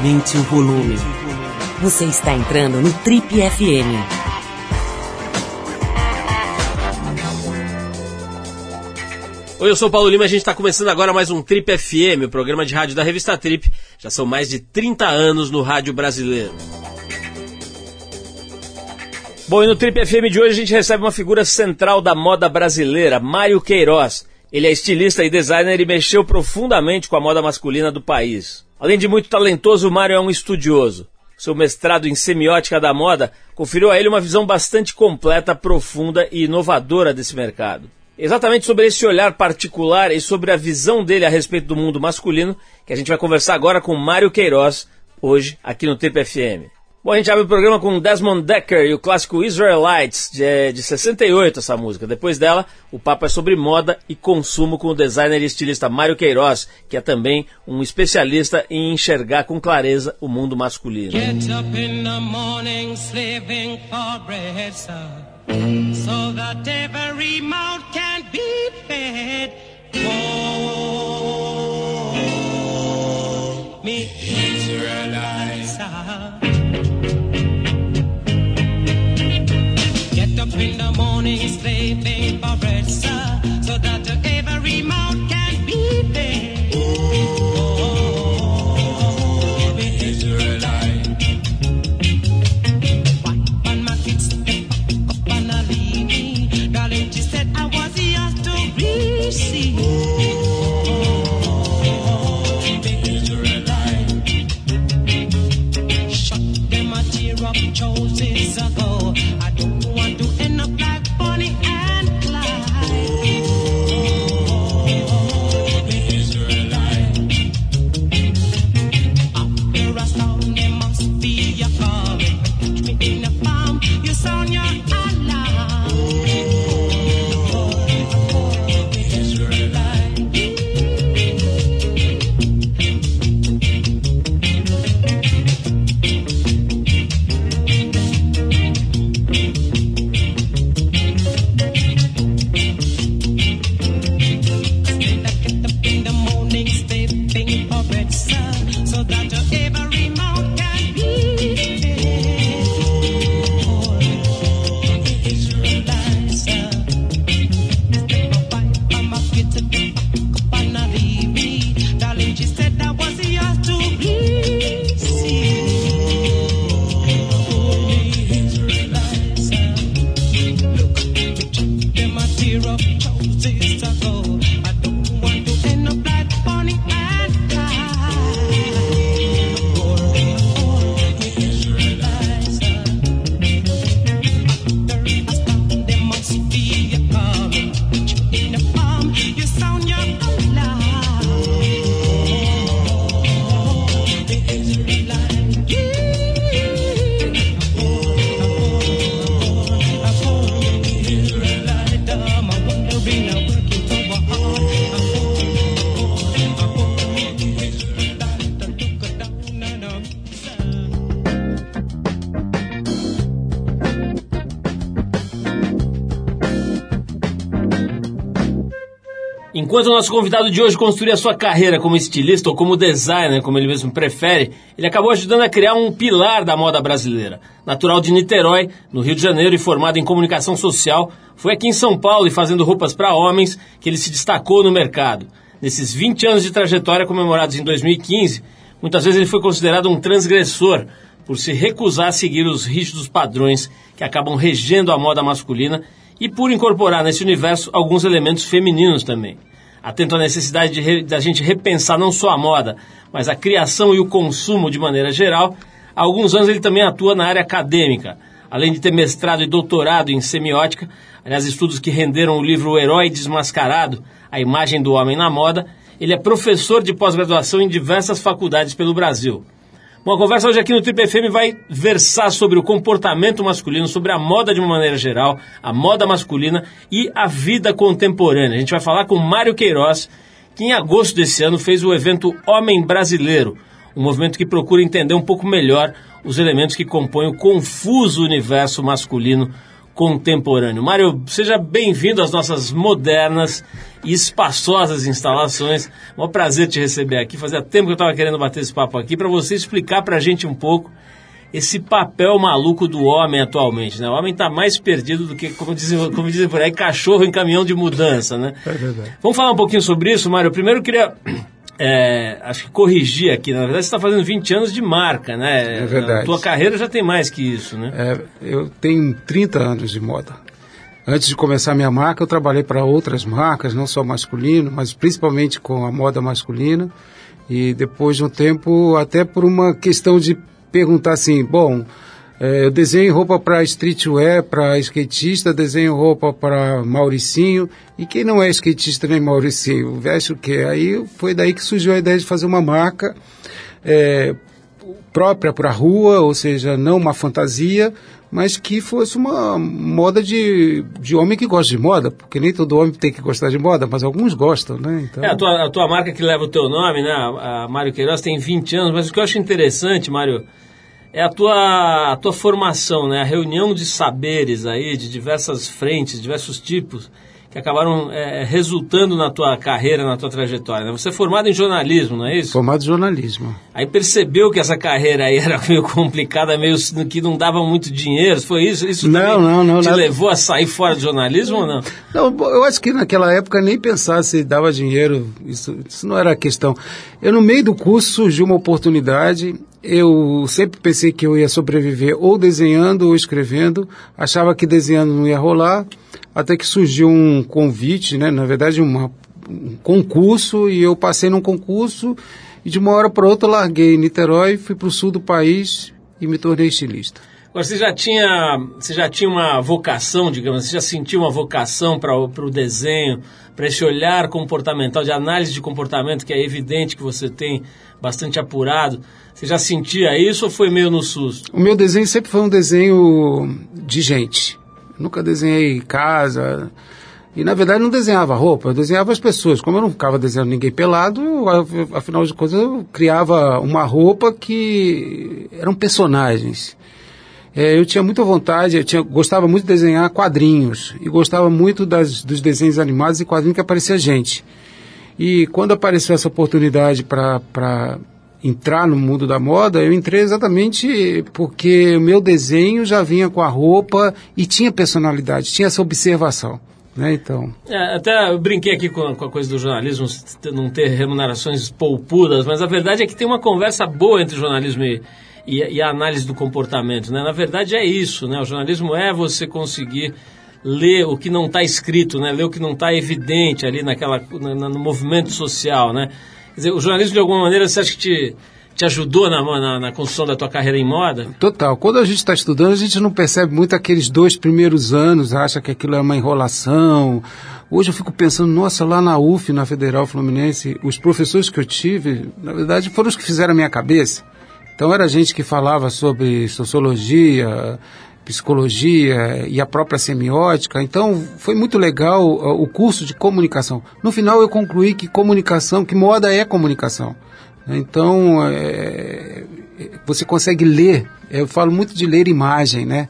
Aumente o volume. Você está entrando no Trip FM. Oi, eu sou o Paulo Lima e a gente está começando agora mais um Trip FM, o programa de rádio da revista Trip. Já são mais de 30 anos no rádio brasileiro. Bom, e no Trip FM de hoje a gente recebe uma figura central da moda brasileira, Mário Queiroz. Ele é estilista e designer e mexeu profundamente com a moda masculina do país. Além de muito talentoso, o Mário é um estudioso. Seu mestrado em semiótica da moda conferiu a ele uma visão bastante completa, profunda e inovadora desse mercado. Exatamente sobre esse olhar particular e sobre a visão dele a respeito do mundo masculino que a gente vai conversar agora com Mário Queiroz, hoje aqui no Trip FM. Bom, a gente abre o programa com Desmond Decker e o clássico Israelites, de, de 68, essa música. Depois dela, o papo é sobre moda e consumo com o designer e estilista Mário Queiroz, que é também um especialista em enxergar com clareza o mundo masculino. Get up in the morning, slaving for bread, so that every mouth can be fed. Oh, me Israelites, in the morning slaving for bread, sir, so that every mouth Enquanto o nosso convidado de hoje construía sua carreira como estilista ou como designer, como ele mesmo prefere, ele acabou ajudando a criar um pilar da moda brasileira. Natural de Niterói, no Rio de Janeiro e formado em comunicação social, foi aqui em São Paulo e fazendo roupas para homens que ele se destacou no mercado. Nesses 20 anos de trajetória comemorados em 2015, muitas vezes ele foi considerado um transgressor por se recusar a seguir os rígidos padrões que acabam regendo a moda masculina e por incorporar nesse universo alguns elementos femininos também. Atento à necessidade de re- da gente repensar não só a moda, mas a criação e o consumo de maneira geral, há alguns anos ele também atua na área acadêmica. Além de ter mestrado e doutorado em semiótica, aliás, estudos que renderam o livro O Herói Desmascarado, a imagem do homem na moda, ele é professor de pós-graduação em diversas faculdades pelo Brasil. Bom, a conversa hoje aqui no Trip FM vai versar sobre o comportamento masculino, sobre a moda de uma maneira geral, a moda masculina e a vida contemporânea. A gente vai falar com Mário Queiroz, que em agosto desse ano fez o evento Homem Brasileiro, um movimento que procura entender um pouco melhor os elementos que compõem o confuso universo masculino contemporâneo. Mário, seja bem-vindo às nossas modernas e espaçosas instalações. É um prazer te receber aqui. Fazia tempo que eu estava querendo bater esse papo aqui para você explicar para a gente um pouco esse papel maluco do homem atualmente. Né? O homem está mais perdido do que, como dizem, como dizem por aí, cachorro em caminhão de mudança. Né? É verdade. Vamos falar um pouquinho sobre isso, Mário. Primeiro eu queria é, acho que corrigir aqui, na verdade você está fazendo 20 anos de marca, né? É verdade. A tua carreira já tem mais que isso, né? É, eu tenho 30 anos de moda. Antes de começar minha marca, eu trabalhei para outras marcas, não só masculino, mas principalmente com a moda masculina. E depois de um tempo, até por uma questão de perguntar assim, bom, é, eu desenho roupa para streetwear, para skatista, desenho roupa para Mauricinho. E quem não é skatista nem Mauricinho, veste o quê? Aí foi daí que surgiu a ideia de fazer uma marca é, própria para a rua, ou seja, não uma fantasia, mas que fosse uma moda de, de homem que gosta de moda, porque nem todo homem tem que gostar de moda, mas alguns gostam, né? Então... É, a tua, a tua marca que leva o teu nome, né, a Mário Queiroz, tem 20 anos, mas o que eu acho interessante, Mário é a tua, a tua formação, né? A reunião de saberes aí, de diversas frentes, diversos tipos, que acabaram é, resultando na tua carreira, na tua trajetória. Né? Você é formado em jornalismo, não é isso? Formado em jornalismo. Aí percebeu que essa carreira aí era meio complicada, meio que não dava muito dinheiro. Foi isso? Isso não, não, não, te nada. levou a sair fora do jornalismo ou não? Não, eu acho que naquela época nem pensar se dava dinheiro, isso, isso não era a questão. Eu, no meio do curso, surgiu uma oportunidade eu sempre pensei que eu ia sobreviver ou desenhando ou escrevendo, achava que desenhando não ia rolar, até que surgiu um convite, né, na verdade uma, um concurso, e eu passei num concurso, e de uma hora para outra larguei Niterói, fui para o sul do país e me tornei estilista. Agora, você já tinha, você já tinha uma vocação, digamos, você já sentiu uma vocação para o desenho, para esse olhar comportamental, de análise de comportamento, que é evidente que você tem bastante apurado. Você já sentia isso ou foi meio no susto? O meu desenho sempre foi um desenho de gente. Nunca desenhei casa. E na verdade não desenhava roupa, eu desenhava as pessoas. Como eu não ficava desenhando ninguém pelado, afinal de contas eu criava uma roupa que eram personagens. É, eu tinha muita vontade, eu tinha, gostava muito de desenhar quadrinhos e gostava muito das, dos desenhos animados e quadrinhos que aparecia gente. E quando apareceu essa oportunidade para entrar no mundo da moda, eu entrei exatamente porque o meu desenho já vinha com a roupa e tinha personalidade, tinha essa observação. Né, então. É, até brinquei aqui com, com, a coisa do jornalismo, não ter remunerações poupudas, mas a verdade é que tem uma conversa boa entre jornalismo e, e, e, a análise do comportamento. Né? Na verdade é isso, né? o jornalismo é você conseguir ler o que não está escrito, né? ler o que não está evidente ali naquela, na, no movimento social. Né? Quer dizer, o jornalismo de alguma maneira você acha que te, te ajudou na, na, na, construção da tua carreira em moda? Total. Quando a gente está estudando, a gente não percebe muito aqueles dois primeiros anos, acha que aquilo é uma enrolação. Hoje eu fico pensando, nossa, lá na UF, na Federal Fluminense, os professores que eu tive, na verdade, foram os que fizeram a minha cabeça. Então era gente que falava sobre sociologia, psicologia e a própria semiótica. Então foi muito legal o curso de comunicação. No final eu concluí que comunicação, que moda é comunicação. Então é, você consegue ler. Eu falo muito de ler imagem, né?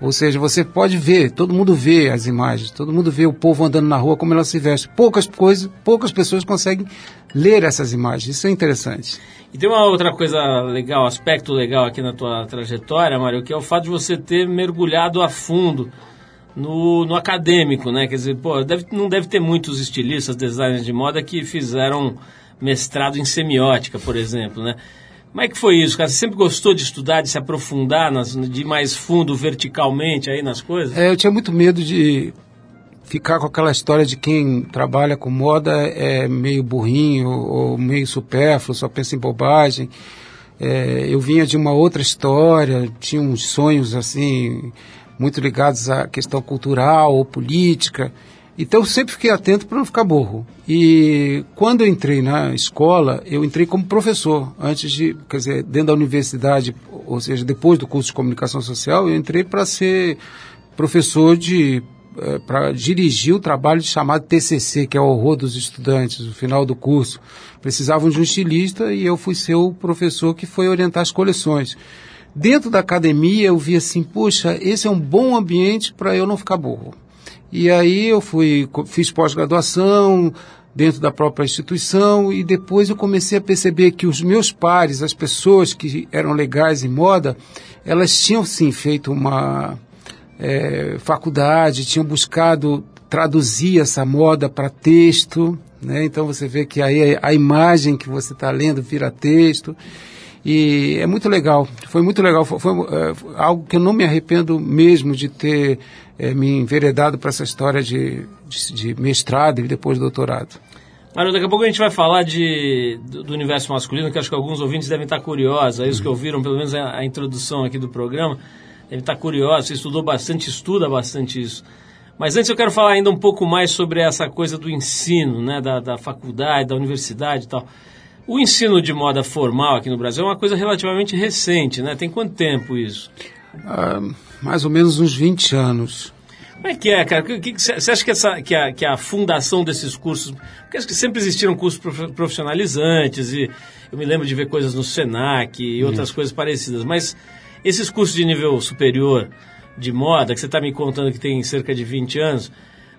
Ou seja, você pode ver, todo mundo vê as imagens, todo mundo vê o povo andando na rua como ela se veste. Poucas coisas, poucas pessoas conseguem ler essas imagens. Isso é interessante. E tem uma outra coisa legal, aspecto legal aqui na tua trajetória, Mário, que é o fato de você ter mergulhado a fundo no, no acadêmico, né? Quer dizer, pô, deve, não deve ter muitos estilistas, designers de moda que fizeram mestrado em semiótica, por exemplo, né? Como é que foi isso, cara? Você sempre gostou de estudar, de se aprofundar, nas, de ir mais fundo, verticalmente aí nas coisas? É, eu tinha muito medo de ficar com aquela história de quem trabalha com moda é meio burrinho ou meio supérfluo, só pensa em bobagem. É, eu vinha de uma outra história, tinha uns sonhos assim muito ligados à questão cultural ou política. Então eu sempre fiquei atento para não ficar burro. E quando eu entrei na escola, eu entrei como professor. Antes de, quer dizer, dentro da universidade, ou seja, depois do curso de comunicação social, eu entrei para ser professor de para dirigir o trabalho chamado TCC, que é o horror dos estudantes, no final do curso. Precisavam de um estilista e eu fui ser o professor que foi orientar as coleções. Dentro da academia eu vi assim, puxa, esse é um bom ambiente para eu não ficar burro. E aí eu fui, fiz pós-graduação dentro da própria instituição e depois eu comecei a perceber que os meus pares, as pessoas que eram legais em moda, elas tinham sim feito uma é, faculdade, tinham buscado traduzir essa moda para texto, né? Então você vê que aí a imagem que você está lendo vira texto. E é muito legal, foi muito legal, foi, foi é, algo que eu não me arrependo mesmo de ter é, me enveredado para essa história de, de, de, mestrado e depois doutorado. Mário, daqui a pouco a gente vai falar de, do, do, universo masculino, que acho que alguns ouvintes devem estar curiosos, é isso uhum. que ouviram, pelo menos a, a, introdução aqui do programa, devem estar curiosos, você estudou bastante, estuda bastante isso. Mas antes eu quero falar ainda um pouco mais sobre essa coisa do ensino, né, da, da faculdade, da universidade e tal. O ensino de moda formal aqui no Brasil é uma coisa relativamente recente, né? Tem quanto tempo isso? Ah, mais ou menos uns 20 anos. Como é que é, cara? Você acha que, essa, que, a, que a fundação desses cursos... Porque acho que sempre existiram cursos profissionalizantes e eu me lembro de ver coisas no SENAC e outras coisas parecidas, mas esses cursos de nível superior de moda, que você está me contando que tem cerca de 20 anos,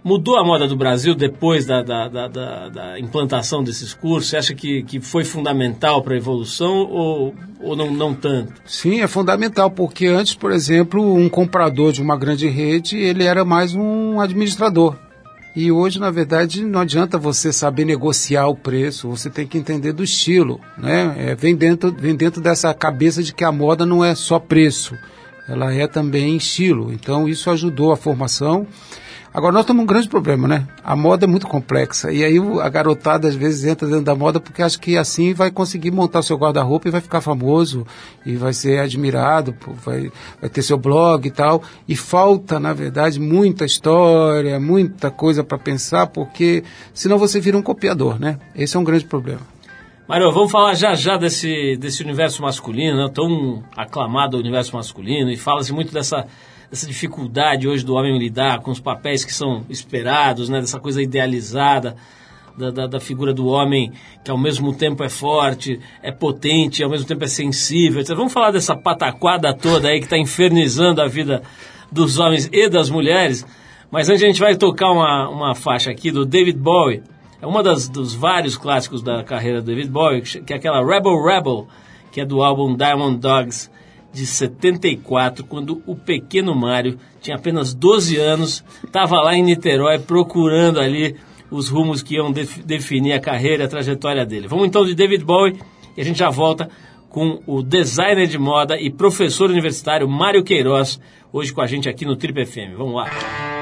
Mudou a moda do Brasil depois da, da, da, da implantação desses cursos? Você acha que, que foi fundamental para a evolução ou, ou não, não tanto? Sim, é fundamental, porque antes, por exemplo, um comprador de uma grande rede, ele era mais um administrador. E hoje, na verdade, não adianta você saber negociar o preço, você tem que entender do estilo, né? É, vem, dentro, vem dentro dessa cabeça de que a moda não é só preço, ela é também estilo. Então, isso ajudou a formação. Agora, nós temos um grande problema, né? A moda é muito complexa. E aí a garotada às vezes entra dentro da moda porque acha que assim vai conseguir montar seu guarda-roupa e vai ficar famoso e vai ser admirado, vai, vai ter seu blog e tal. E falta, na verdade, muita história, muita coisa para pensar, porque senão você vira um copiador, né? Esse é um grande problema. Mário, vamos falar já já desse, desse universo masculino, né? tão aclamado universo masculino, e fala-se muito dessa dessa dificuldade hoje do homem lidar com os papéis que são esperados, né, dessa coisa idealizada da, da, da, figura do homem que ao mesmo tempo é forte, é potente, ao mesmo tempo é sensível. Etc. Vamos falar dessa pataquada toda aí que está infernizando a vida dos homens e das mulheres. Mas antes a gente vai tocar uma, uma faixa aqui do David Bowie. É uma das, dos vários clássicos da carreira do David Bowie, que é aquela Rebel Rebel, que é do álbum Diamond Dogs de 74, quando o pequeno Mário tinha apenas 12 anos, estava lá em Niterói procurando ali os rumos que iam def definir a carreira a trajetória dele. Vamos então de David Bowie e a gente já volta com o designer de moda e professor universitário Mário Queiroz, hoje com a gente aqui no Trip FM. Vamos lá.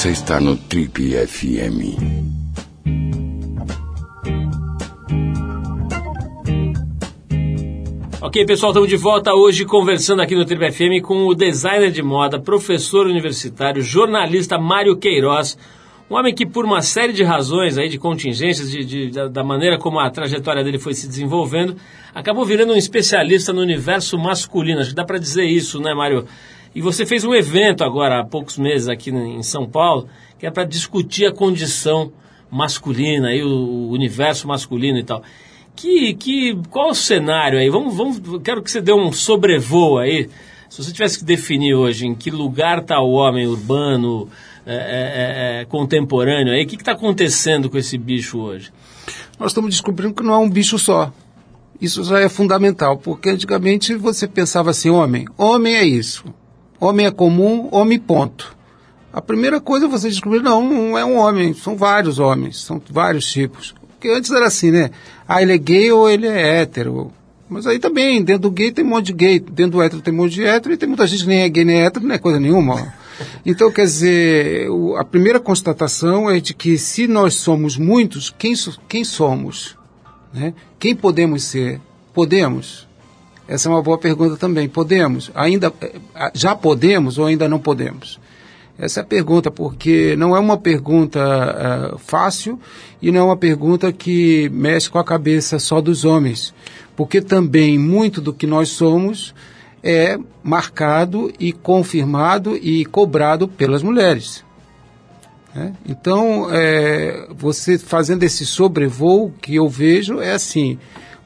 Você está no Trip FM. Ok, pessoal, estamos de volta hoje conversando aqui no Trip FM com o designer de moda, professor universitário, jornalista Mário Queiroz. Um homem que, por uma série de razões, aí, de contingências, de, de, da, da maneira como a trajetória dele foi se desenvolvendo, acabou virando um especialista no universo masculino. Acho que dá para dizer isso, né, Mário? E você fez um evento agora há poucos meses aqui em São Paulo, que é para discutir a condição masculina, aí, o universo masculino e tal. Que, que, qual o cenário aí? Vamos, vamos, quero que você dê um sobrevoo aí. Se você tivesse que definir hoje em que lugar está o homem urbano, é, é, é, é contemporâneo aí, o que está acontecendo com esse bicho hoje? Nós estamos descobrindo que não é um bicho só. Isso já é fundamental, porque antigamente você pensava assim, homem, homem é isso, homem é comum, homem ponto. A primeira coisa você descobrir, não, não é um homem, são vários homens, são vários tipos. Porque antes era assim, né? Ah, ele é gay ou ele é hétero. Mas aí também, dentro do gay tem um monte de gay, dentro do hétero tem um monte de hétero, e tem muita gente que nem é gay nem é hétero, não é coisa nenhuma. Então, quer dizer, a primeira constatação é de que se nós somos muitos, quem, quem somos? Né? Quem podemos ser? Podemos? Essa é uma boa pergunta também. Podemos? Ainda eh, já podemos ou ainda não podemos? Essa é a pergunta, porque não é uma pergunta uh, fácil e não é uma pergunta que mexe com a cabeça só dos homens, porque também muito do que nós somos é marcado e confirmado e cobrado pelas mulheres. Né? Então, é, você fazendo esse sobrevoo que eu vejo é assim,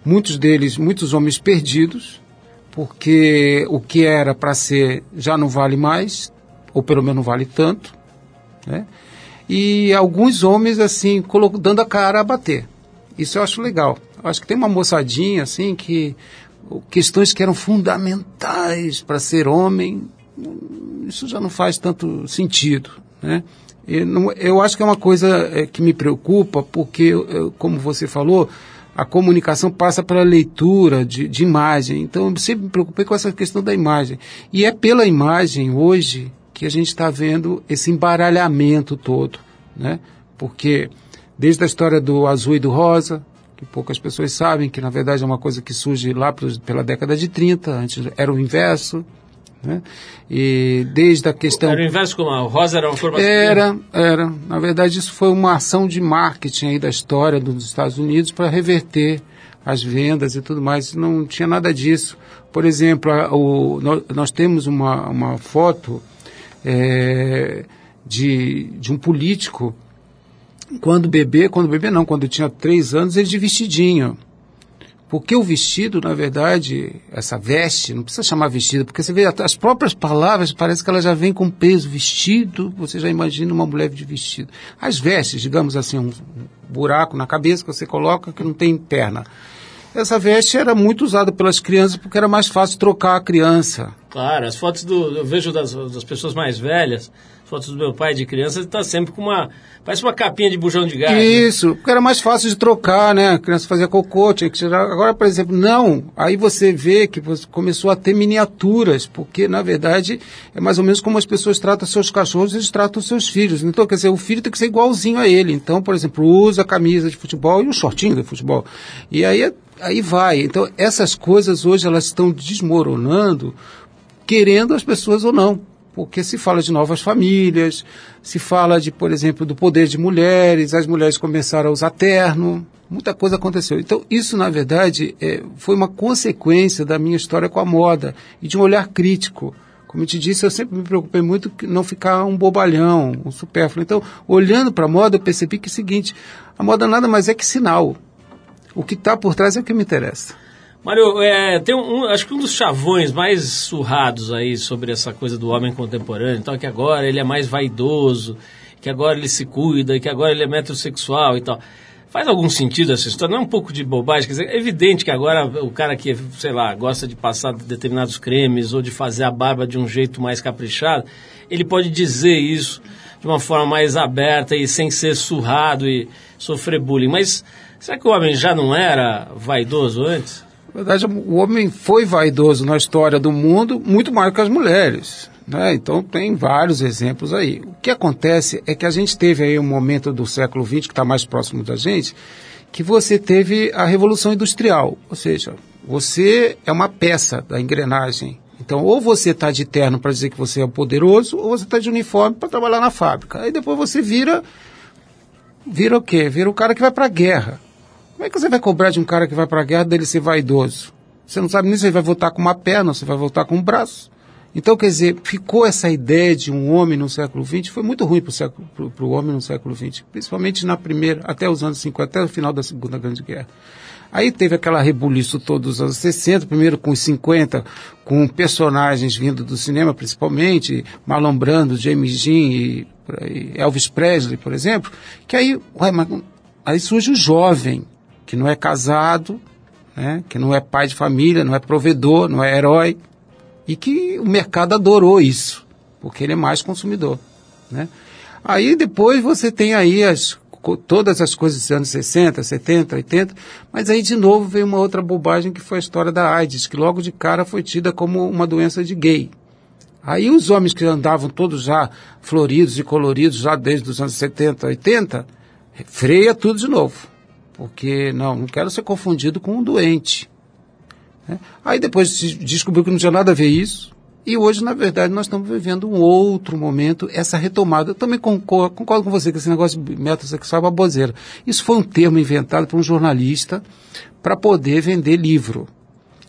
muitos deles, muitos homens perdidos, porque o que era para ser já não vale mais, ou pelo menos não vale tanto, né? E alguns homens, assim, dando a cara a bater. Isso eu acho legal. Eu acho que tem uma moçadinha, assim, que questões que eram fundamentais para ser homem, isso já não faz tanto sentido, né? Eu, eu acho que é uma coisa é, que me preocupa, porque, como você falou, a comunicação passa pela leitura de, de imagem. Então, eu sempre me preocupei com essa questão da imagem. E é pela imagem, hoje, que a gente está vendo esse embaralhamento todo, né? Porque desde a história do azul e do rosa, que poucas pessoas sabem, que na verdade é uma coisa que surge lá pela década de 30, antes era o inverso, né? E desde a questão... Era o inverso como a rosa era uma. Era, era. Na verdade isso foi uma ação de marketing aí da história dos Estados Unidos para reverter as vendas e tudo mais, não tinha nada disso. Por exemplo, a, o, nós, nós temos uma, uma foto é, de, de um político, quando bebê, quando bebê não, quando tinha três anos, ele de vestidinho. Porque o vestido, na verdade, essa veste, não precisa chamar vestido, porque você vê as próprias palavras, parece que ela já vem com peso. Vestido, você já imagina uma mulher de vestido. As vestes, digamos assim, um buraco na cabeça que você coloca que não tem perna. Essa veste era muito usada pelas crianças porque era mais fácil trocar a criança. Claro, as fotos do. Eu vejo das, das pessoas mais velhas, fotos do meu pai de criança, ele está sempre com uma. Parece uma capinha de bujão de gás. Né? Isso, né? porque era mais fácil de trocar, né? A criança fazia cocô, tinha que tirar. Agora, por exemplo, não. Aí você vê que você começou a ter miniaturas, porque na verdade é mais ou menos como as pessoas tratam seus cachorros, eles tratam seus filhos. Então, quer dizer, o filho tem que ser igualzinho a ele. Então, por exemplo, usa a camisa de futebol e o shortinho de futebol. E aí aí vai. Então, essas coisas hoje elas estão desmoronando, querendo as pessoas ou não. Porque se fala de novas famílias, se fala de, por exemplo, do poder de mulheres, as mulheres começaram a usar terno, muita coisa aconteceu. Então, isso, na verdade, é, foi uma consequência da minha história com a moda e de um olhar crítico. Como eu te disse, eu sempre me preocupei muito que não ficar um bobalhão, um supérfluo. Então, olhando para a moda, eu percebi que é o seguinte: a moda nada mais é que sinal. O que está por trás é o que me interessa. Mário, é, tem um, acho que um dos chavões mais surrados aí sobre essa coisa do homem contemporâneo, então que agora ele é mais vaidoso, que agora ele se cuida, que agora ele é metrosexual e tal. Faz algum sentido essa história? Não é um pouco de bobagem? Quer dizer, é evidente que agora o cara que, sei lá, gosta de passar determinados cremes ou de fazer a barba de um jeito mais caprichado, ele pode dizer isso de uma forma mais aberta e sem ser surrado e sofrer bullying. Mas Será que o homem já não era vaidoso antes? Na verdade, o homem foi vaidoso na história do mundo muito mais que as mulheres. Né? Então, tem vários exemplos aí. O que acontece é que a gente teve aí um momento do século XX, que está mais próximo da gente, que você teve a Revolução Industrial. Ou seja, você é uma peça da engrenagem. Então, ou você está de terno para dizer que você é poderoso, ou você está de uniforme para trabalhar na fábrica. Aí depois você vira. Vira o quê? Vira o cara que vai para a guerra. Como é que você vai cobrar de um cara que vai para a guerra dele ser vaidoso? Você não sabe nem se ele vai voltar com uma perna, se vai voltar com um braço. Então, quer dizer, ficou essa ideia de um homem no século XX, foi muito ruim para o homem no século XX, principalmente na primeira, até os anos 50, até o final da Segunda Grande Guerra. Aí teve aquela rebuliço todos os anos 60, primeiro com os 50, com personagens vindo do cinema, principalmente, Marlon Brando, James Dean e, e Elvis Presley, por exemplo, que aí, ué, mas, aí surge o jovem, que não é casado, né, que não é pai de família, não é provedor, não é herói, e que o mercado adorou isso, porque ele é mais consumidor. Né? Aí depois você tem aí as, todas as coisas dos anos 60, 70, 80, mas aí de novo veio uma outra bobagem que foi a história da AIDS, que logo de cara foi tida como uma doença de gay. Aí os homens que andavam todos já floridos e coloridos já desde os anos 70, 80, freia tudo de novo. Porque não, não quero ser confundido com um doente. Né? Aí depois se descobriu que não tinha nada a ver isso. E hoje, na verdade, nós estamos vivendo um outro momento, essa retomada. Eu também concordo, concordo com você que esse negócio de método sexual é uma bozeira. Isso foi um termo inventado por um jornalista para poder vender livro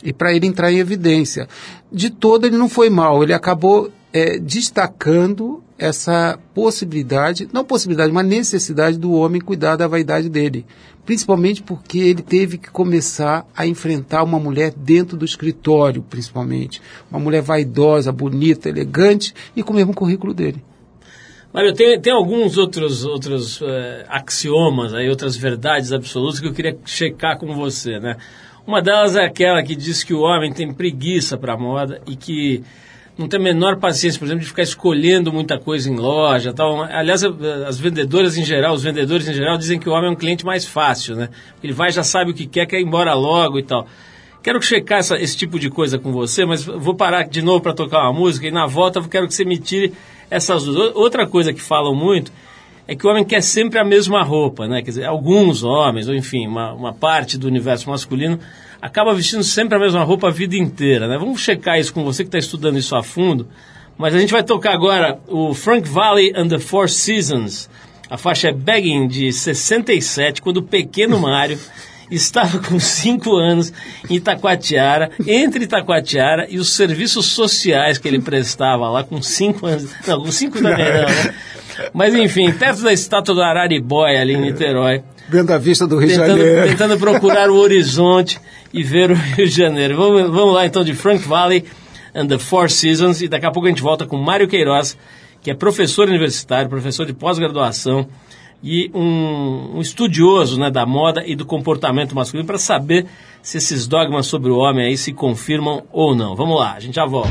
e para ele entrar em evidência. De todo, ele não foi mal, ele acabou é, destacando essa possibilidade, não possibilidade, uma necessidade do homem cuidar da vaidade dele principalmente porque ele teve que começar a enfrentar uma mulher dentro do escritório, principalmente. Uma mulher vaidosa, bonita, elegante e com o mesmo currículo dele. Mário, tem, tem alguns outros, outros uh, axiomas, aí, outras verdades absolutas que eu queria checar com você, né? Uma delas é aquela que diz que o homem tem preguiça para a moda e que não tem a menor paciência, por exemplo, de ficar escolhendo muita coisa em loja tal. Aliás, as vendedoras em geral, os vendedores em geral dizem que o homem é um cliente mais fácil, né? Ele vai, já sabe o que quer, quer ir embora logo e tal. Quero checar essa, esse tipo de coisa com você, mas vou parar de novo para tocar uma música e na volta eu quero que você me tire essas. Outra coisa que falam muito é que o homem quer sempre a mesma roupa, né? Quer dizer, alguns homens, ou enfim, uma, uma parte do universo masculino acaba vestindo sempre a mesma roupa a vida inteira, né? Vamos checar isso com você que está estudando isso a fundo. Mas a gente vai tocar agora o Frank Valley and the Four Seasons. A faixa é Begging, de 67, quando o pequeno Mário estava com 5 anos em Itacoatiara, entre Itacoatiara e os serviços sociais que ele prestava lá com 5 anos. Não, com 5 também não, né? Mas enfim, perto da estátua do Araribóia, ali em Niterói. Vendo a vista do Rio de Janeiro. Tentando procurar o horizonte e ver o Rio de Janeiro. Vamos, vamos lá então de Frank Valley and the Four Seasons e daqui a pouco a gente volta com Mário Queiroz, que é professor universitário, professor de pós-graduação e um, um, estudioso né, da moda e do comportamento masculino para saber se esses dogmas sobre o homem aí se confirmam ou não. Vamos lá, a gente já volta.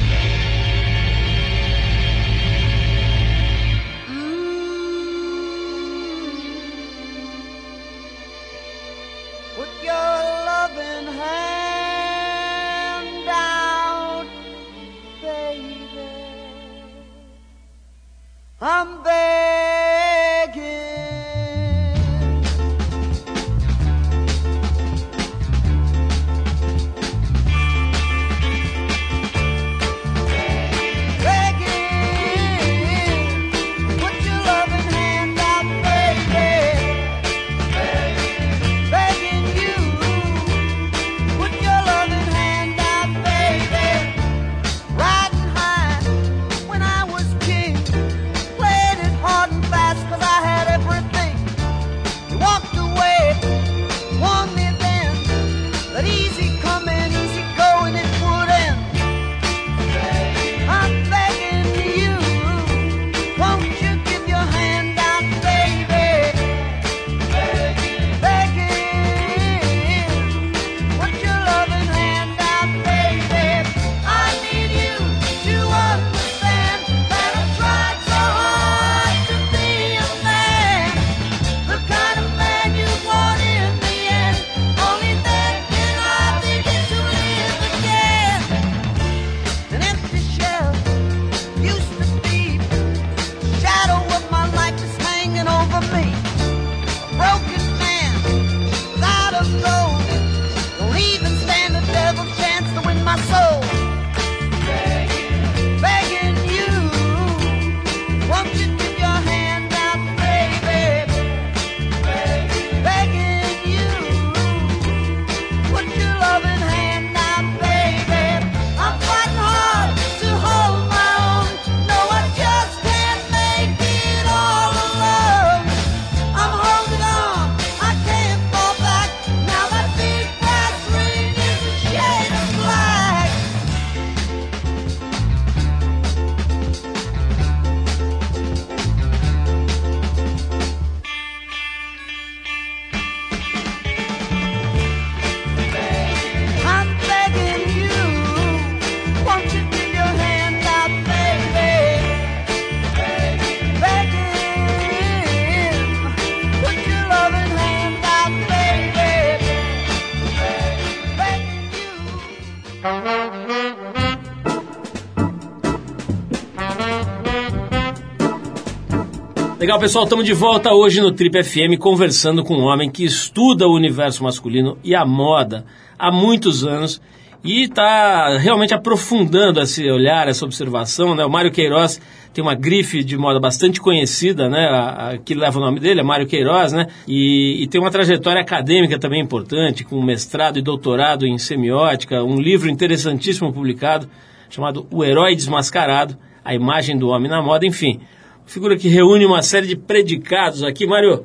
Legal, pessoal, estamos de volta hoje no Trip FM conversando com um homem que estuda o universo masculino e a moda há muitos anos e está realmente aprofundando esse olhar, essa observação. Né? O Mário Queiroz tem uma grife de moda bastante conhecida, né? A, a, que leva o nome dele, é Mário Queiroz, né? E, e, tem uma trajetória acadêmica também importante, com mestrado e doutorado em semiótica, um livro interessantíssimo publicado, chamado O Herói Desmascarado, a imagem do homem na moda, enfim. Figura que reúne uma série de predicados aqui. Mário,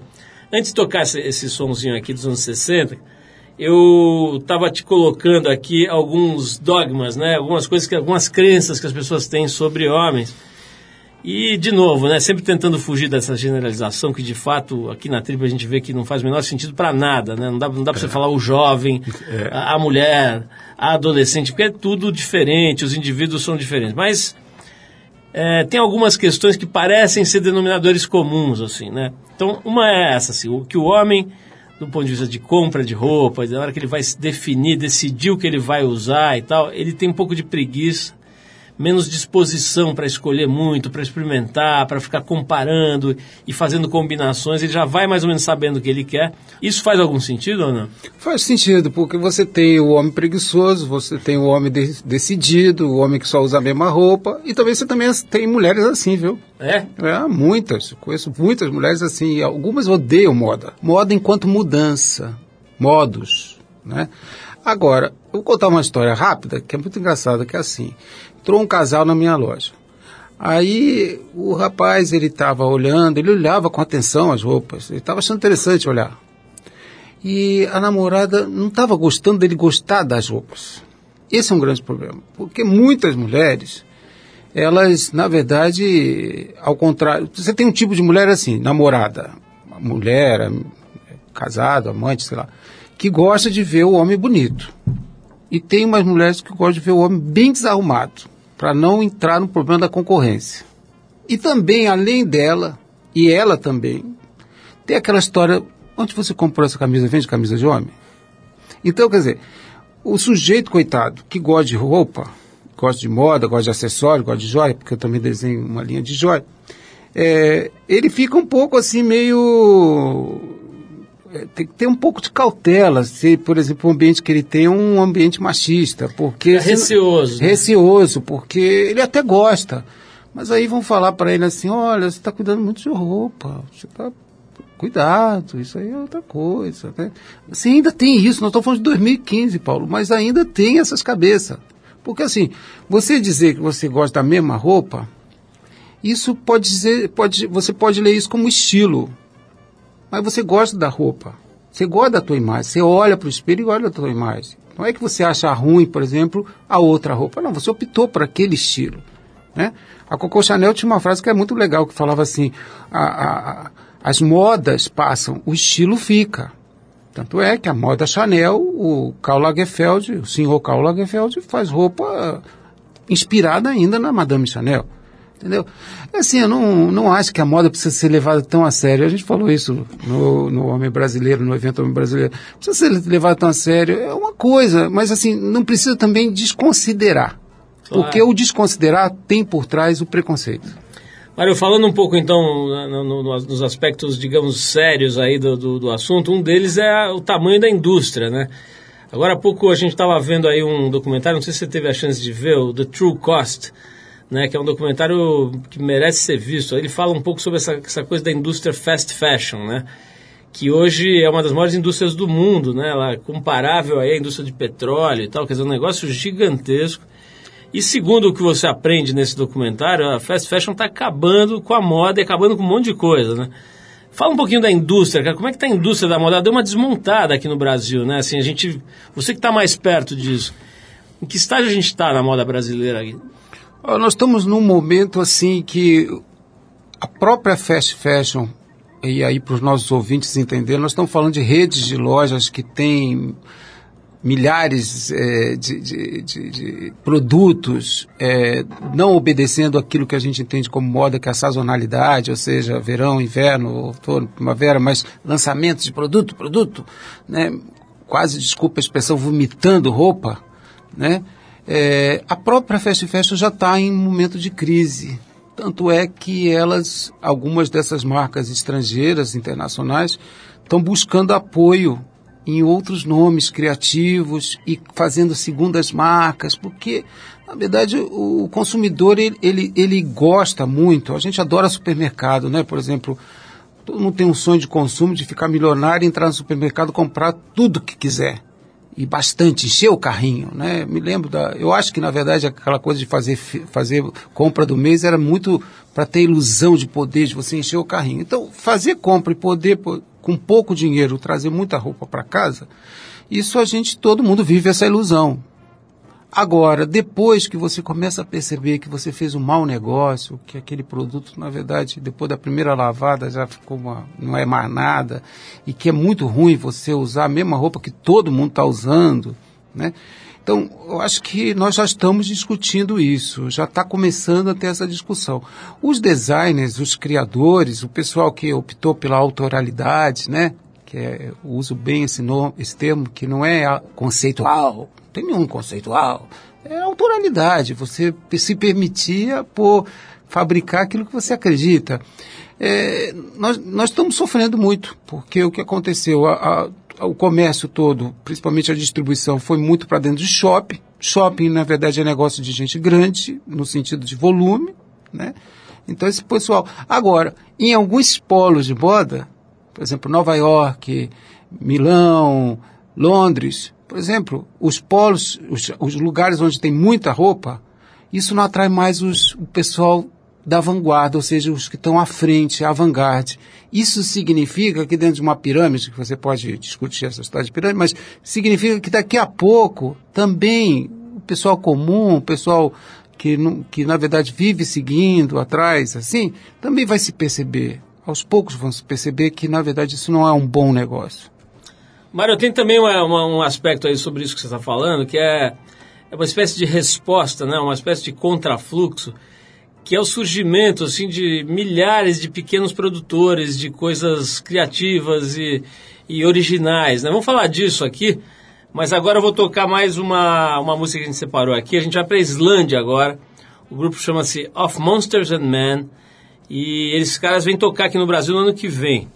antes de tocar esse, somzinho aqui dos anos 60, eu estava te colocando aqui alguns dogmas, né? Algumas coisas, que, algumas crenças que as pessoas têm sobre homens. E, de novo, né, sempre tentando fugir dessa generalização que, de fato, aqui na tribo a gente vê que não faz o menor sentido para nada. Né? Não dá, não dá para é. você falar o jovem, é. a, a, mulher, a adolescente, porque é tudo diferente, os indivíduos são diferentes. Mas é, tem algumas questões que parecem ser denominadores comuns. assim, né? Então, uma é essa, assim, o que o homem do ponto de vista de compra de roupa, na hora que ele vai se definir, decidir o que ele vai usar e tal, ele tem um pouco de preguiça, menos disposição para escolher muito, para experimentar, para ficar comparando e fazendo combinações, ele já vai mais ou menos sabendo o que ele quer. Isso faz algum sentido ou não? Faz sentido, porque você tem o homem preguiçoso, você tem o homem de decidido, o homem que só usa a mesma roupa, e talvez você também tem mulheres assim, viu? É? É, muitas. Conheço muitas mulheres assim. Algumas odeiam moda. Moda enquanto mudança. Modos. Né? Agora, eu vou contar uma história rápida, que é muito engraçada, que é assim. Entrou um casal na minha loja. Aí o rapaz, ele estava olhando, ele olhava com atenção as roupas. Ele estava achando interessante olhar. E a namorada não estava gostando dele gostar das roupas. Esse é um grande problema. Porque muitas mulheres elas, na verdade, ao contrário, você tem um tipo de mulher assim, namorada, mulher, casado, amante, sei lá, que gosta de ver o homem bonito. E tem umas mulheres que gostam de ver o homem bem desarrumado, para não entrar no problema da concorrência. E também, além dela, e ela também, tem aquela história, onde você comprou essa camisa, vende camisa de homem? Então, quer dizer, o sujeito, coitado, que gosta de roupa, gosta de moda, gosta de acessório, gosta de joia, porque eu também desenho uma linha de joia, é, ele fica um pouco assim meio tem que ter um pouco de cautela se, por exemplo, o ambiente que ele tem é um ambiente machista, porque é receoso, né? receoso, porque ele até gosta, mas aí vão falar para ele assim, olha, você está cuidando muito de roupa, você está cuidado, isso aí é outra coisa, né? Você ainda tem isso, nós estamos falando de 2015, Paulo, mas ainda tem essas cabeças. Porque assim, você dizer que você gosta da mesma roupa, isso pode dizer, pode, você pode ler isso como estilo. Mas você gosta da roupa. Você gosta da tua imagem. Você olha para o espelho e olha a tua imagem. Não é que você acha ruim, por exemplo, a outra roupa. Não, você optou por aquele estilo. Né? A Coco Chanel tinha uma frase que é muito legal, que falava assim, a, a, as modas passam, o estilo fica. Tanto é que a moda Chanel, o Karl Lagerfeld, o senhor Karl Lagerfeld faz roupa inspirada ainda na Madame Chanel. Entendeu? É assim, eu não, não acho que a moda precisa ser levada tão a sério. A gente falou isso no, no Homem Brasileiro, no evento Homem Brasileiro. Precisa ser levada tão a sério. É uma coisa, mas assim, não precisa também desconsiderar. Claro. Porque o desconsiderar tem por trás o preconceito. Mário, falando um pouco então no, no, nos aspectos, digamos, sérios aí do, do, do assunto, um deles é o tamanho da indústria, né? Agora há pouco a gente estava vendo aí um documentário, não sei se você teve a chance de ver, o The True Cost, né, que é um documentário que merece ser visto. Ele fala um pouco sobre essa, essa coisa da indústria fast fashion, né? que hoje é uma das maiores indústrias do mundo, né? Ela é comparável aí à indústria de petróleo e tal, quer dizer, um negócio gigantesco. E segundo o que você aprende nesse documentário, a fast fashion está acabando com a moda e acabando com um monte de coisa, né? Fala um pouquinho da indústria, cara. Como é que está a indústria da moda? Deu uma desmontada aqui no Brasil, né? Assim, a gente, você que está mais perto disso, em que estágio a gente está na moda brasileira? Nós estamos num momento assim que a própria fast fashion e aí para os nossos ouvintes entenderem, nós estamos falando de redes de lojas que têm milhares é, de, de, de, de, produtos é, não obedecendo aquilo que a gente entende como moda, que é a sazonalidade, ou seja, verão, inverno, outono, primavera, mas lançamentos de produto, produto, né? quase, desculpa a expressão, vomitando roupa, né? É, a própria Fast Fashion já está em momento de crise. Tanto é que elas, algumas dessas marcas estrangeiras, internacionais, estão buscando apoio em outros nomes criativos e fazendo segundas marcas, porque na verdade o consumidor ele, ele, ele gosta muito. A gente adora supermercado, né? Por exemplo, todo mundo tem um sonho de consumo de ficar milionário, entrar no supermercado, comprar tudo que quiser e bastante, encher o carrinho, né? Me lembro da, eu acho que na verdade aquela coisa de fazer fazer compra do mês era muito para ter ilusão de poder, de você encher o carrinho. Então, fazer compra e poder com pouco dinheiro trazer muita roupa para casa, isso a gente todo mundo vive essa ilusão. Agora, depois que você começa a perceber que você fez um mau negócio, que aquele produto, na verdade, depois da primeira lavada já ficou uma, não é mais nada, e que é muito ruim você usar a mesma roupa que todo mundo está usando, né? Então, eu acho que nós já estamos discutindo isso, já está começando a ter essa discussão. Os designers, os criadores, o pessoal que optou pela autoralidade, né? Que é, eu uso bem esse, nome, esse termo, que não é conceitual, tem nenhum conceitual. É autoralidade, você se permitia por fabricar aquilo que você acredita. É, nós, nós estamos sofrendo muito, porque o que aconteceu, a, a, o comércio todo, principalmente a distribuição, foi muito para dentro de shopping. Shopping, na verdade, é negócio de gente grande, no sentido de volume, né? Então, esse pessoal. Agora, em alguns polos de moda, por exemplo, Nova York, Milão, Londres, por exemplo, os polos, os, os lugares onde tem muita roupa, isso não atrai mais os, o pessoal da vanguarda, ou seja, os que estão à frente, à vanguarda. Isso significa que dentro de uma pirâmide, que você pode discutir essa história de pirâmide, mas significa que daqui a pouco também o pessoal comum, o pessoal que, não, que na verdade vive seguindo atrás, assim, também vai se perceber. Aos poucos vão se perceber que na verdade isso não é um bom negócio. Mário, tem também uma, uma, um aspecto aí sobre isso que você está falando, que é, é uma espécie de resposta, né? uma espécie de contrafluxo, que é o surgimento assim, de milhares de pequenos produtores de coisas criativas e, e originais. Né? Vamos falar disso aqui, mas agora eu vou tocar mais uma, uma música que a gente separou aqui. A gente vai para a Islândia agora. O grupo chama-se Of Monsters and Men. E esses caras vêm tocar aqui no Brasil no ano que vem.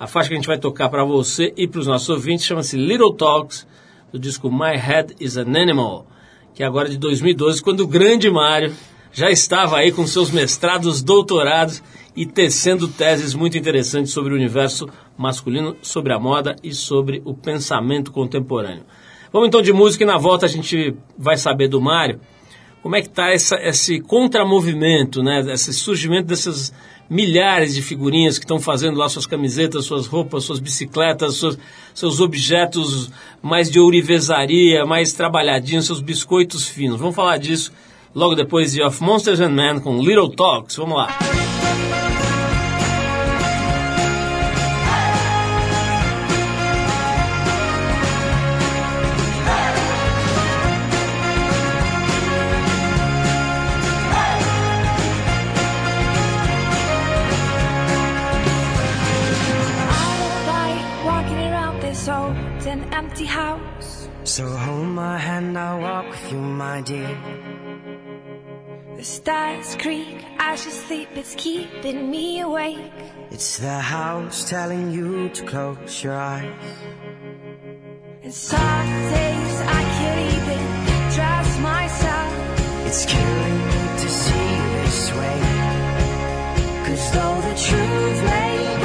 A faixa que a gente vai tocar para você e para os nossos ouvintes chama-se Little Talks, do disco My Head is an Animal, que é agora de 2012, quando o grande Mário já estava aí com seus mestrados, doutorados e tecendo teses muito interessantes sobre o universo masculino, sobre a moda e sobre o pensamento contemporâneo. Vamos então de música e na volta a gente vai saber do Mário como é que está esse contramovimento, né? esse surgimento dessas milhares de figurinhas que estão fazendo lá suas camisetas, suas roupas, suas bicicletas, suas, seus objetos mais de ourivesaria, mais trabalhadinhos, seus biscoitos finos. Vamos falar disso logo depois de Of Monsters and Men com Little Talks. Vamos lá. As you sleep, it's keeping me awake. It's the house telling you to close your eyes. And some days I can't even trust myself. It's killing me to see this way. Cause though the truth may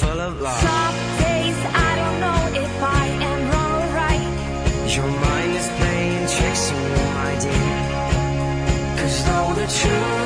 full of love. Some days I don't know if I am wrong or right. Your mind is playing tricks on you, my dear. Cause though the truth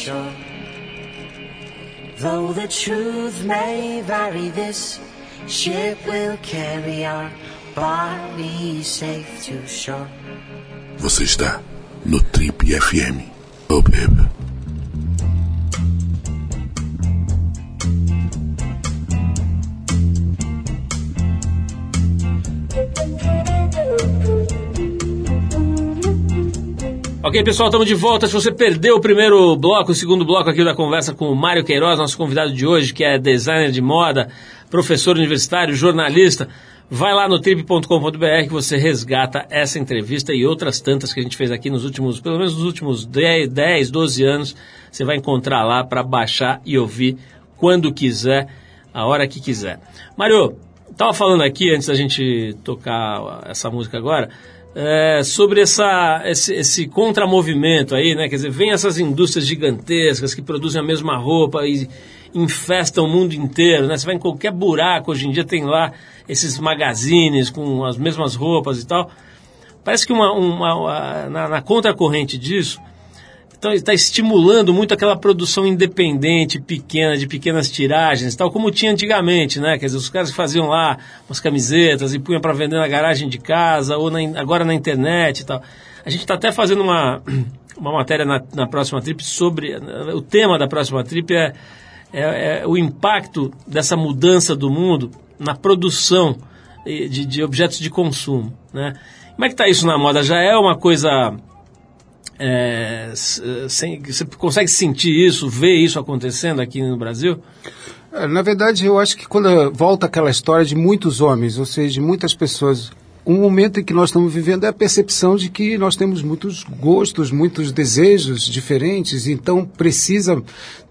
shore. Though the truth may vary, this ship will carry our bodies safe to shore. Você está no Trip FM. Oh, baby. Ok, pessoal, estamos de volta. Se você perdeu o primeiro bloco, o segundo bloco aqui da conversa com o Mário Queiroz, nosso convidado de hoje, que é designer de moda, professor universitário, jornalista, vai lá no trip.com.br que você resgata essa entrevista e outras tantas que a gente fez aqui nos últimos, pelo menos nos últimos 10, 10 12 anos. Você vai encontrar lá para baixar e ouvir quando quiser, a hora que quiser. Mário, estava falando aqui, antes da gente tocar essa música agora, é, sobre essa, esse, esse contramovimento aí, né? Quer dizer, vem essas indústrias gigantescas que produzem a mesma roupa e infestam o mundo inteiro, né? Você vai em qualquer buraco, hoje em dia tem lá esses magazines com as mesmas roupas e tal. Parece que uma, uma, uma- na, na contracorrente disso, então está estimulando muito aquela produção independente, pequena, de pequenas tiragens, tal como tinha antigamente, né? Quer dizer, os caras faziam lá umas camisetas e punham para vender na garagem de casa ou na agora na internet e tal. A gente está até fazendo uma, uma matéria na, na próxima trip sobre o tema da próxima trip é, é, é o impacto dessa mudança do mundo na produção eh, de, de objetos de consumo, né? Como é que está isso na moda? Já é uma coisa é, s- sem- você consegue sentir isso, ver isso acontecendo aqui no Brasil? É, Na verdade, eu acho que quando volta aquela história de muitos homens, ou seja, de muitas pessoas, um momento em que nós estamos vivendo é a percepção de que nós temos muitos gostos, muitos desejos diferentes, então precisa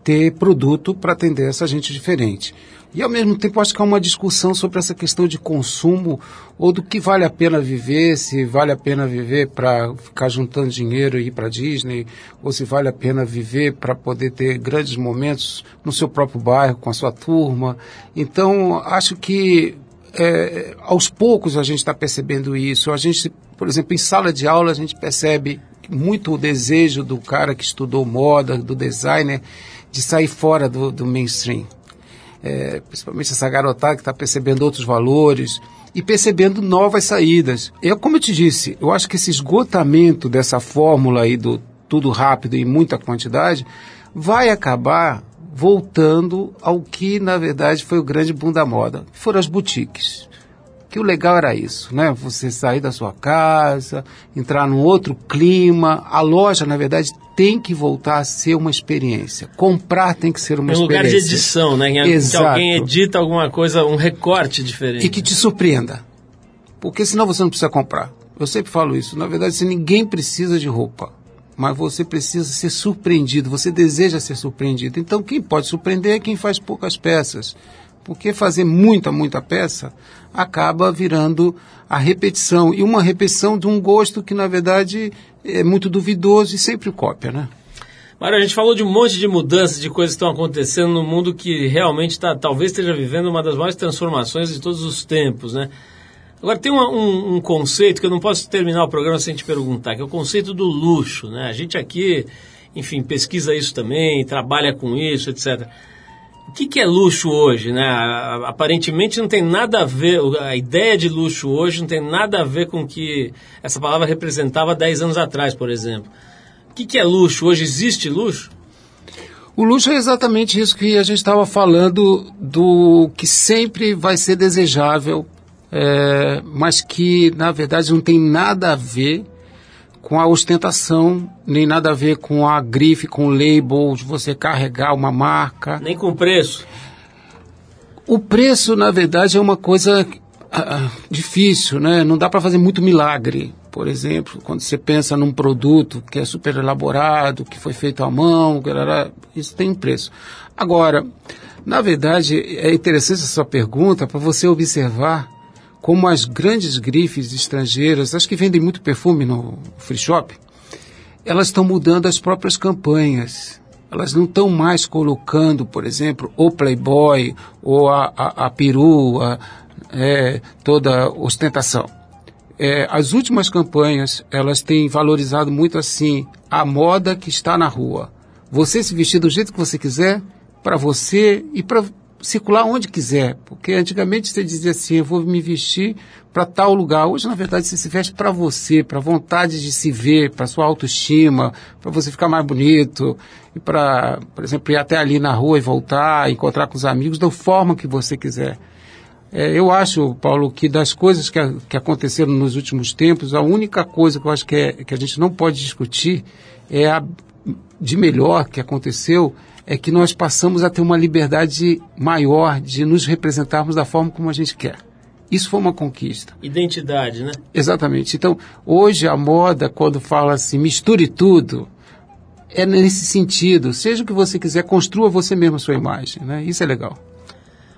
ter produto para atender essa gente diferente. E ao mesmo tempo acho que há uma discussão sobre essa questão de consumo ou do que vale a pena viver, se vale a pena viver para ficar juntando dinheiro e ir para Disney, ou se vale a pena viver para poder ter grandes momentos no seu próprio bairro, com a sua turma. Então, acho que é, aos poucos a gente está percebendo isso. A gente, por exemplo, em sala de aula a gente percebe muito o desejo do cara que estudou moda, do designer, de sair fora do, do mainstream é, principalmente essa garotada que está percebendo outros valores e percebendo novas saídas. Eu, como eu te disse, eu acho que esse esgotamento dessa fórmula aí do tudo rápido e muita quantidade vai acabar voltando ao que na verdade foi o grande boom da moda, que foram as boutiques. Que o legal era isso, né? Você sair da sua casa, entrar num outro clima. A loja, na verdade, tem que voltar a ser uma experiência. Comprar tem que ser uma É um lugar experiência. de edição, né? Em que Exato. alguém edita alguma coisa, um recorte diferente. E que te surpreenda. Porque senão você não precisa comprar. Eu sempre falo isso. Na verdade, se ninguém precisa de roupa, mas você precisa ser surpreendido, você deseja ser surpreendido. Então, quem pode surpreender é quem faz poucas peças. Porque fazer muita, muita peça acaba virando a repetição. E uma repetição de um gosto que, na verdade, é muito duvidoso e sempre cópia, né? Mário, a gente falou de um monte de mudanças, de coisas que estão acontecendo no mundo que realmente tá, talvez esteja vivendo uma das maiores transformações de todos os tempos, né? Agora, tem uma- um, um conceito que eu não posso terminar o programa sem te perguntar, que é o conceito do luxo, né? A gente aqui, enfim, pesquisa isso também, trabalha com isso, etc. O que, que é luxo hoje, né? Aparentemente não tem nada a ver, a ideia de luxo hoje não tem nada a ver com o que essa palavra representava 10 anos atrás, por exemplo. O que, que é luxo? Hoje existe luxo? O luxo é exatamente isso que a gente estava falando do que sempre vai ser desejável, é, mas que na verdade não tem nada a ver com a ostentação, nem nada a ver com a grife, com o label de você carregar uma marca. Nem com preço. O preço, na verdade, é uma coisa ah, ah, difícil, né? Não dá para fazer muito milagre. Por exemplo, quando você pensa num produto que é super elaborado, que foi feito à mão, isso tem um preço. Agora, na verdade, é interessante essa sua pergunta para você observar como as grandes grifes estrangeiras, as que vendem muito perfume no free shop, elas estão mudando as próprias campanhas. Elas não estão mais colocando, por exemplo, o Playboy ou a, a, a perua, é, toda ostentação. É, as últimas campanhas, elas têm valorizado muito assim a moda que está na rua. Você se vestir do jeito que você quiser, para você e para circular onde quiser. Porque antigamente você dizia assim, eu vou me vestir para tal lugar. Hoje, na verdade, você se veste para você, para a vontade de se ver, para sua autoestima, para você ficar mais bonito, e para, por exemplo, ir até ali na rua e voltar, encontrar com os amigos, da forma que você quiser. É, eu acho, Paulo, que das coisas que, a- que aconteceram nos últimos tempos, a única coisa que eu acho que, é, que a gente não pode discutir é a de melhor que aconteceu é que nós passamos a ter uma liberdade maior de nos representarmos da forma como a gente quer. Isso foi uma conquista. Identidade, né? Exatamente. Então, hoje a moda, quando fala assim, misture tudo, é nesse sentido. Seja o que você quiser, construa você mesmo a sua imagem. Né? Isso é legal.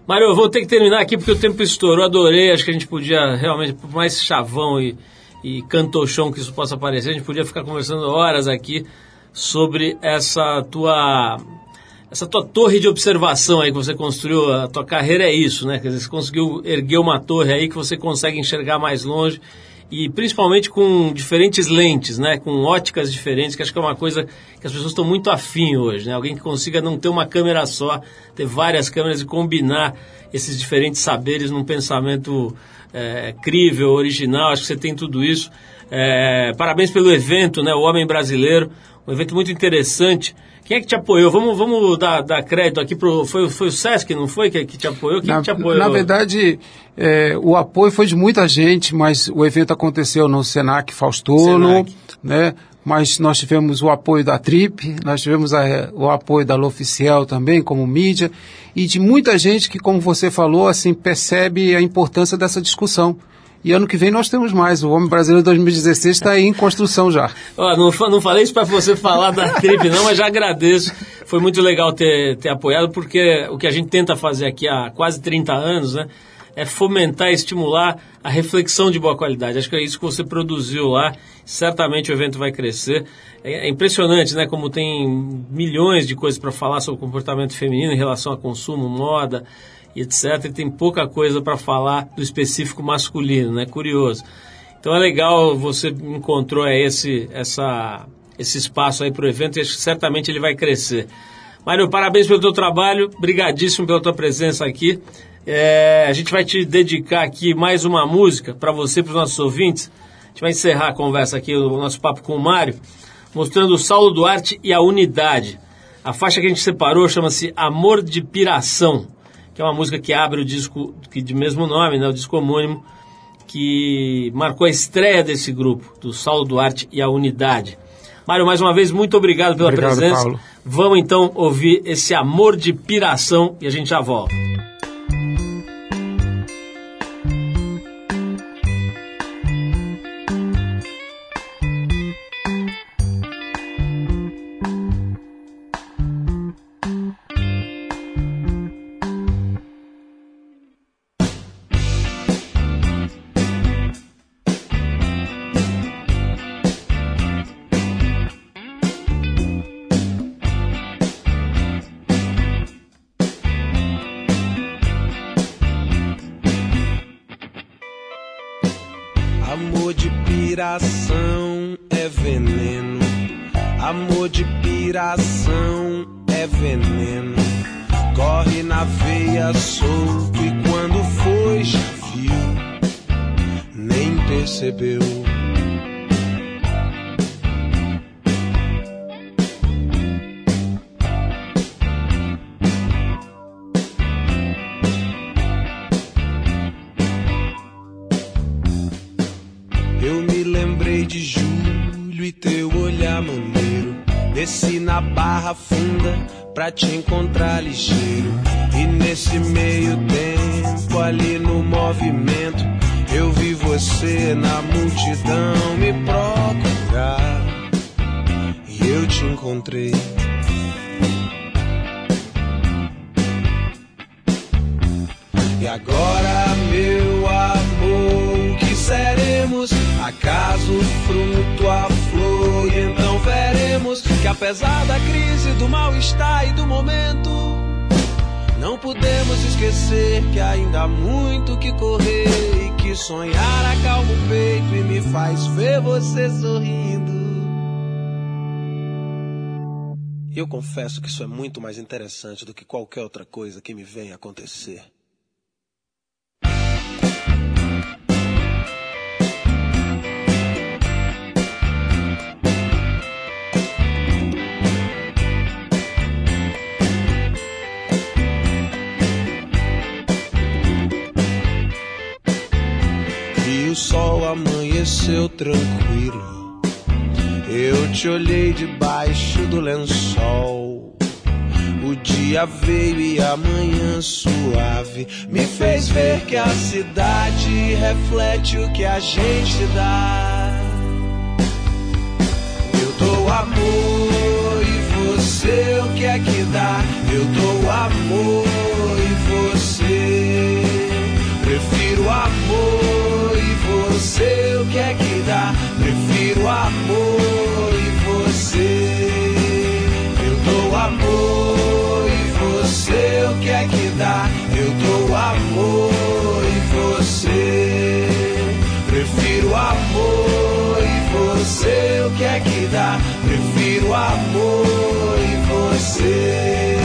Mário, eu vou ter que terminar aqui porque o tempo estourou. Adorei. Acho que a gente podia realmente, por mais chavão e, e cantochão que isso possa parecer, a gente podia ficar conversando horas aqui sobre essa tua essa tua torre de observação aí que você construiu, a tua carreira é isso, né? Quer dizer, você conseguiu erguer uma torre aí que você consegue enxergar mais longe e principalmente com diferentes lentes, né? Com óticas diferentes, que acho que é uma coisa que as pessoas estão muito afim hoje, né? Alguém que consiga não ter uma câmera só, ter várias câmeras e combinar esses diferentes saberes num pensamento é, crível, original. Acho que você tem tudo isso. É, parabéns pelo evento, né? O Homem Brasileiro, um evento muito interessante. Quem é que te apoiou? Vamos, vamos dar, dar crédito aqui pro. Foi, foi o Sesc, não foi? Que, que te apoiou? Quem Na, que te apoiou? na verdade, é, o apoio foi de muita gente, mas o evento aconteceu no Senac Faustono, Senac. né? Mas nós tivemos o apoio da Trip, nós tivemos a- o apoio da L'Oficial também, como mídia, e de muita gente que, como você falou, assim, percebe a importância dessa discussão. E ano que vem nós temos mais. O Homem Brasileiro 2016 está aí em construção já. Não, não falei isso para você falar da trip, não, mas já agradeço. Foi muito legal ter, ter apoiado, porque o que a gente tenta fazer aqui há quase 30 anos, né? É fomentar e estimular a reflexão de boa qualidade. Acho que é isso que você produziu lá. Certamente o evento vai crescer. É, é impressionante, né? Como tem milhões de coisas para falar sobre comportamento feminino em relação a consumo, moda e etc. E tem pouca coisa para falar do específico masculino, né? Curioso. Então é legal, você encontrou esse, essa, esse espaço aí para o evento e acho certamente ele vai crescer. Mário, parabéns pelo teu trabalho, brigadíssimo pela tua presença aqui. É, a gente vai te dedicar aqui mais uma música para você para os nossos ouvintes. A gente vai encerrar a conversa aqui, o nosso papo com o Mário, mostrando o Saulo Duarte e a unidade. A faixa que a gente separou chama-se Amor de Piração, que é uma música que abre o disco que de mesmo nome, né, o disco homônimo, que marcou a estreia desse grupo, do Saulo Duarte e a Unidade. Mário, mais uma vez, muito obrigado pela Obrigado, presença. Paulo. Vamos então ouvir esse amor de piração e a gente já volta. Apesar da crise, do mal-estar e do momento, não podemos esquecer que ainda há muito que correr e que sonhar acalma o peito e me faz ver você sorrindo. Eu confesso que isso é muito mais interessante do que qualquer outra coisa que me venha acontecer. Sol amanheceu tranquilo. Eu te olhei debaixo do lençol. O dia veio e a manhã suave me fez ver que a cidade reflete o que a gente dá. Eu dou amor e você o que é que dá? Eu dou amor e você prefiro amor você o que é que dá? Prefiro amor e você. Eu dou amor e você o que é que dá? Eu dou amor e você. Prefiro amor e você o que é que dá? Prefiro amor e você.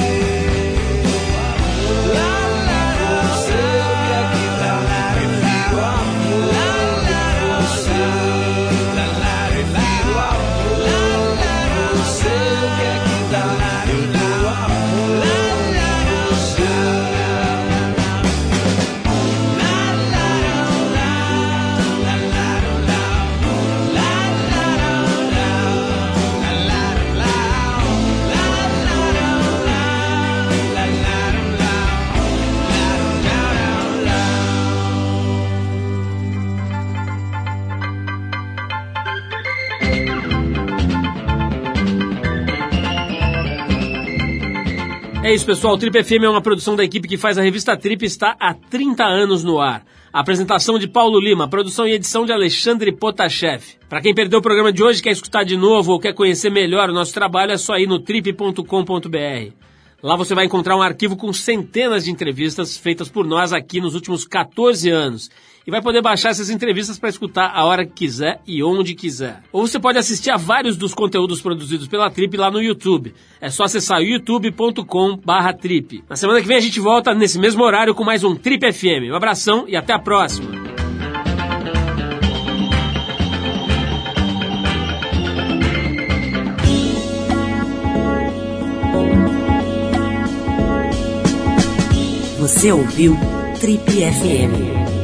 Isso, pessoal. Trip FM é uma produção da equipe que faz a revista Trip está há 30 anos no ar. A apresentação de Paulo Lima, produção e edição de Alexandre Potashev. Para quem perdeu o programa de hoje, quer escutar de novo ou quer conhecer melhor o nosso trabalho, é só ir no trip.com.br. Lá você vai encontrar um arquivo com centenas de entrevistas feitas por nós aqui nos últimos 14 anos. E vai poder baixar essas entrevistas para escutar a hora que quiser e onde quiser. Ou você pode assistir a vários dos conteúdos produzidos pela Trip lá no YouTube. É só acessar youtube.com trip. Na semana que vem a gente volta nesse mesmo horário com mais um Trip FM. Um abração e até a próxima. Você ouviu Trip FM.